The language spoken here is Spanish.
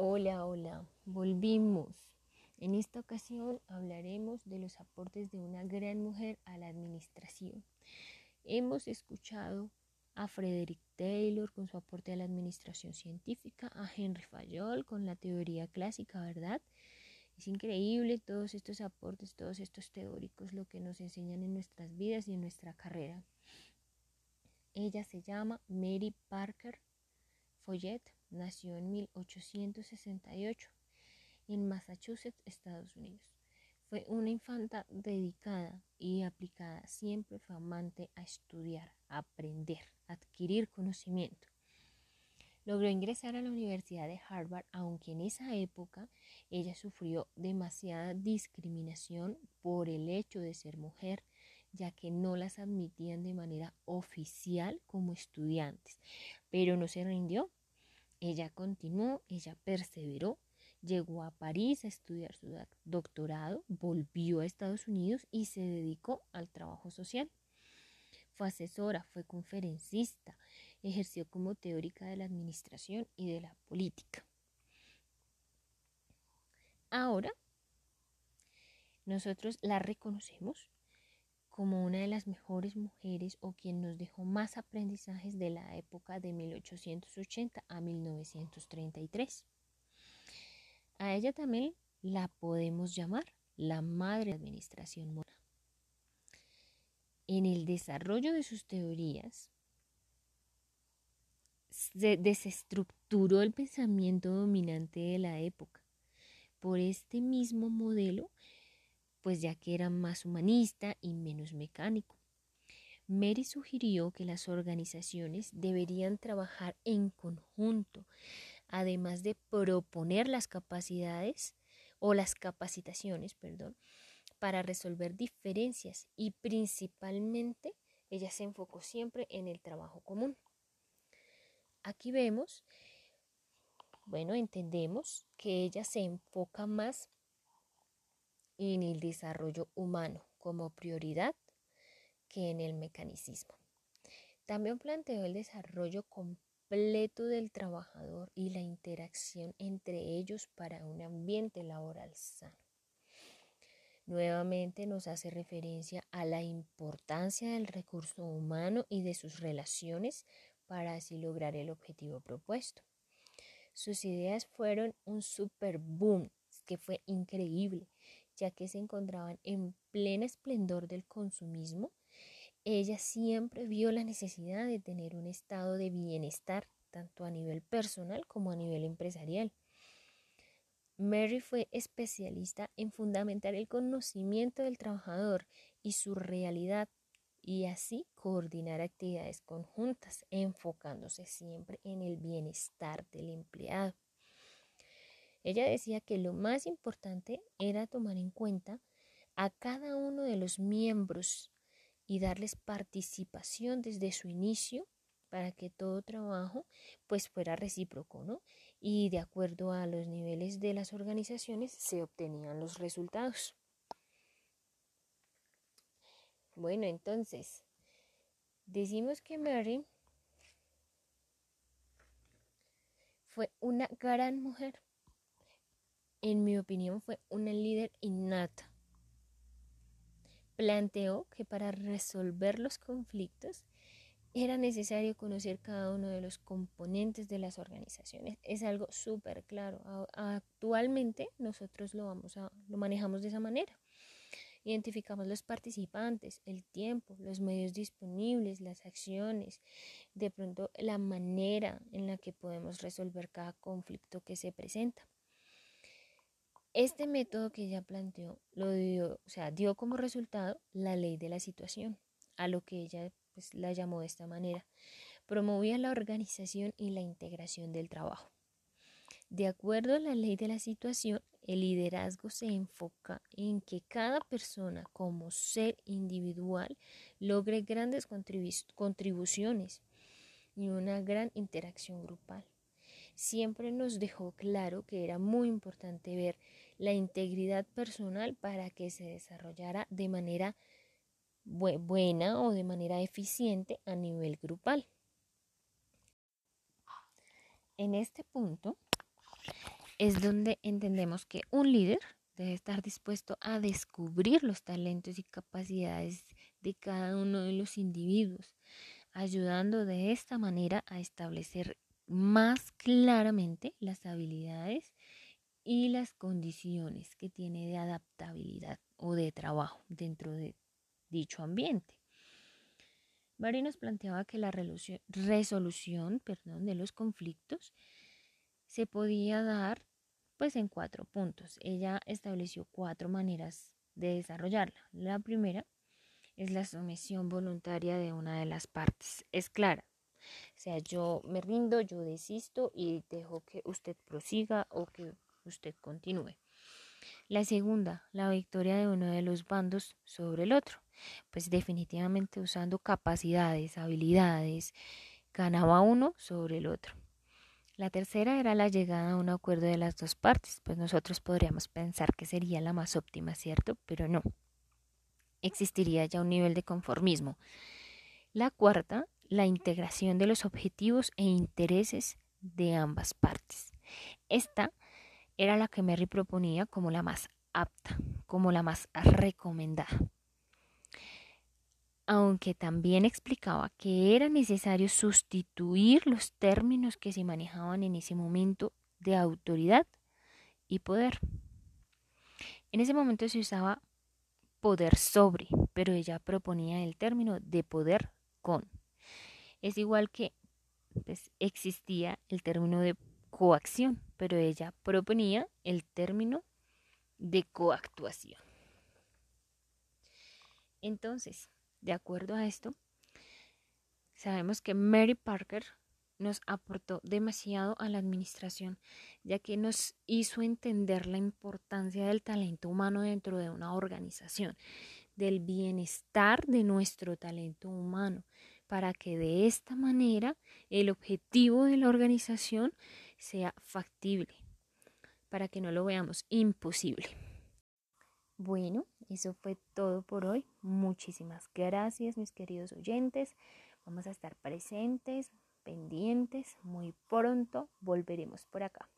Hola, hola, volvimos. En esta ocasión hablaremos de los aportes de una gran mujer a la administración. Hemos escuchado a Frederick Taylor con su aporte a la administración científica, a Henry Fayol con la teoría clásica, ¿verdad? Es increíble todos estos aportes, todos estos teóricos, lo que nos enseñan en nuestras vidas y en nuestra carrera. Ella se llama Mary Parker Follett nació en 1868 en Massachusetts, Estados Unidos. Fue una infanta dedicada y aplicada, siempre fue amante a estudiar, aprender, adquirir conocimiento. Logró ingresar a la Universidad de Harvard, aunque en esa época ella sufrió demasiada discriminación por el hecho de ser mujer, ya que no las admitían de manera oficial como estudiantes. Pero no se rindió ella continuó, ella perseveró, llegó a París a estudiar su doctorado, volvió a Estados Unidos y se dedicó al trabajo social. Fue asesora, fue conferencista, ejerció como teórica de la administración y de la política. Ahora, nosotros la reconocemos como una de las mejores mujeres o quien nos dejó más aprendizajes de la época de 1880 a 1933. A ella también la podemos llamar la madre de administración moral. En el desarrollo de sus teorías, se desestructuró el pensamiento dominante de la época. Por este mismo modelo pues ya que era más humanista y menos mecánico. Mary sugirió que las organizaciones deberían trabajar en conjunto, además de proponer las capacidades o las capacitaciones, perdón, para resolver diferencias y principalmente ella se enfocó siempre en el trabajo común. Aquí vemos, bueno, entendemos que ella se enfoca más en el desarrollo humano como prioridad que en el mecanicismo. También planteó el desarrollo completo del trabajador y la interacción entre ellos para un ambiente laboral sano. Nuevamente nos hace referencia a la importancia del recurso humano y de sus relaciones para así lograr el objetivo propuesto. Sus ideas fueron un super boom que fue increíble ya que se encontraban en pleno esplendor del consumismo, ella siempre vio la necesidad de tener un estado de bienestar, tanto a nivel personal como a nivel empresarial. Mary fue especialista en fundamentar el conocimiento del trabajador y su realidad y así coordinar actividades conjuntas, enfocándose siempre en el bienestar del empleado. Ella decía que lo más importante era tomar en cuenta a cada uno de los miembros y darles participación desde su inicio para que todo trabajo pues fuera recíproco, ¿no? Y de acuerdo a los niveles de las organizaciones se obtenían los resultados. Bueno, entonces, decimos que Mary fue una gran mujer en mi opinión, fue una líder innata. Planteó que para resolver los conflictos era necesario conocer cada uno de los componentes de las organizaciones. Es algo súper claro. Actualmente nosotros lo, vamos a, lo manejamos de esa manera. Identificamos los participantes, el tiempo, los medios disponibles, las acciones, de pronto la manera en la que podemos resolver cada conflicto que se presenta. Este método que ella planteó lo dio, o sea, dio como resultado la ley de la situación, a lo que ella pues, la llamó de esta manera. Promovía la organización y la integración del trabajo. De acuerdo a la ley de la situación, el liderazgo se enfoca en que cada persona como ser individual logre grandes contribuciones y una gran interacción grupal siempre nos dejó claro que era muy importante ver la integridad personal para que se desarrollara de manera buena o de manera eficiente a nivel grupal. En este punto, es donde entendemos que un líder debe estar dispuesto a descubrir los talentos y capacidades de cada uno de los individuos, ayudando de esta manera a establecer más claramente las habilidades y las condiciones que tiene de adaptabilidad o de trabajo dentro de dicho ambiente. Mari nos planteaba que la resolución perdón, de los conflictos se podía dar pues en cuatro puntos. Ella estableció cuatro maneras de desarrollarla. La primera es la sumisión voluntaria de una de las partes. Es clara. Sea, yo me rindo, yo desisto y dejo que usted prosiga o que usted continúe. La segunda, la victoria de uno de los bandos sobre el otro. Pues definitivamente usando capacidades, habilidades, ganaba uno sobre el otro. La tercera era la llegada a un acuerdo de las dos partes, pues nosotros podríamos pensar que sería la más óptima, ¿cierto? Pero no. Existiría ya un nivel de conformismo. La cuarta, la integración de los objetivos e intereses de ambas partes. Esta era la que Mary proponía como la más apta, como la más recomendada aunque también explicaba que era necesario sustituir los términos que se manejaban en ese momento de autoridad y poder. En ese momento se usaba poder sobre, pero ella proponía el término de poder con. Es igual que pues, existía el término de coacción, pero ella proponía el término de coactuación. Entonces, de acuerdo a esto, sabemos que Mary Parker nos aportó demasiado a la administración, ya que nos hizo entender la importancia del talento humano dentro de una organización, del bienestar de nuestro talento humano, para que de esta manera el objetivo de la organización sea factible, para que no lo veamos imposible. Bueno, eso fue todo por hoy. Muchísimas gracias, mis queridos oyentes. Vamos a estar presentes, pendientes. Muy pronto volveremos por acá.